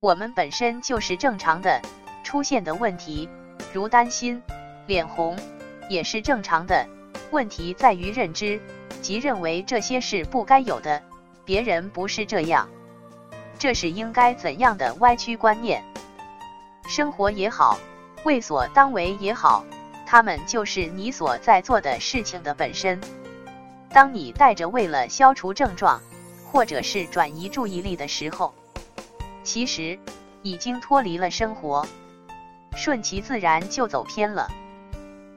我们本身就是正常的，出现的问题，如担心、脸红，也是正常的。问题在于认知，即认为这些是不该有的，别人不是这样，这是应该怎样的歪曲观念？生活也好，为所当为也好，他们就是你所在做的事情的本身。当你带着为了消除症状，或者是转移注意力的时候，其实已经脱离了生活，顺其自然就走偏了。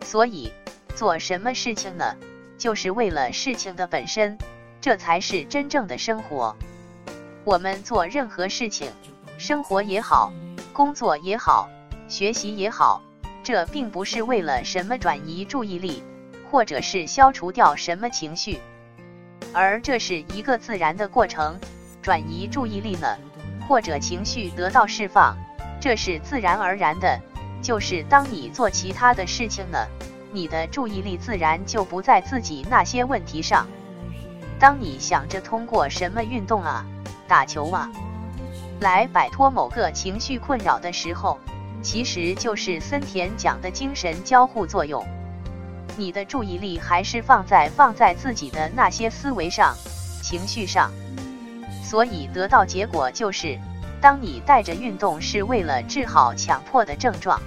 所以做什么事情呢？就是为了事情的本身，这才是真正的生活。我们做任何事情，生活也好。工作也好，学习也好，这并不是为了什么转移注意力，或者是消除掉什么情绪，而这是一个自然的过程。转移注意力呢，或者情绪得到释放，这是自然而然的。就是当你做其他的事情呢，你的注意力自然就不在自己那些问题上。当你想着通过什么运动啊，打球啊。来摆脱某个情绪困扰的时候，其实就是森田讲的精神交互作用。你的注意力还是放在放在自己的那些思维上、情绪上，所以得到结果就是，当你带着运动是为了治好强迫的症状，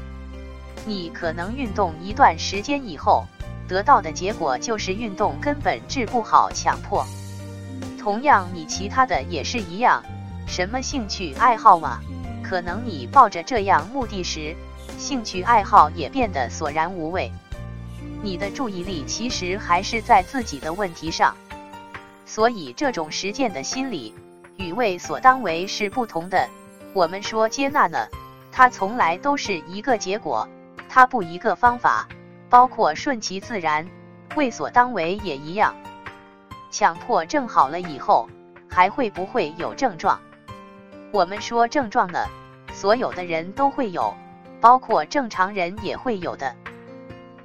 你可能运动一段时间以后，得到的结果就是运动根本治不好强迫。同样，你其他的也是一样。什么兴趣爱好嘛？可能你抱着这样目的时，兴趣爱好也变得索然无味。你的注意力其实还是在自己的问题上，所以这种实践的心理与为所当为是不同的。我们说接纳呢，它从来都是一个结果，它不一个方法。包括顺其自然、为所当为也一样。强迫症好了以后，还会不会有症状？我们说症状呢，所有的人都会有，包括正常人也会有的。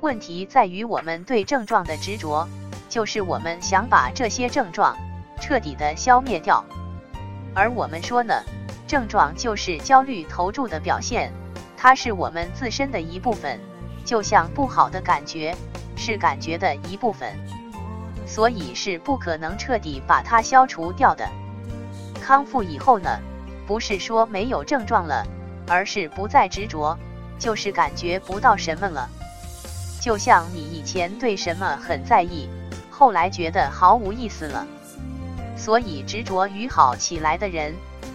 问题在于我们对症状的执着，就是我们想把这些症状彻底的消灭掉。而我们说呢，症状就是焦虑投注的表现，它是我们自身的一部分，就像不好的感觉是感觉的一部分，所以是不可能彻底把它消除掉的。康复以后呢？不是说没有症状了，而是不再执着，就是感觉不到什么了。就像你以前对什么很在意，后来觉得毫无意思了。所以执着于好起来的人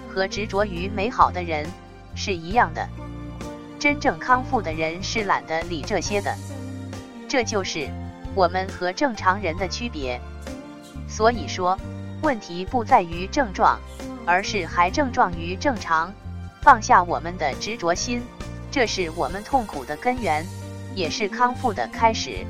和执着于美好的人是一样的。真正康复的人是懒得理这些的，这就是我们和正常人的区别。所以说，问题不在于症状。而是还症状于正常，放下我们的执着心，这是我们痛苦的根源，也是康复的开始。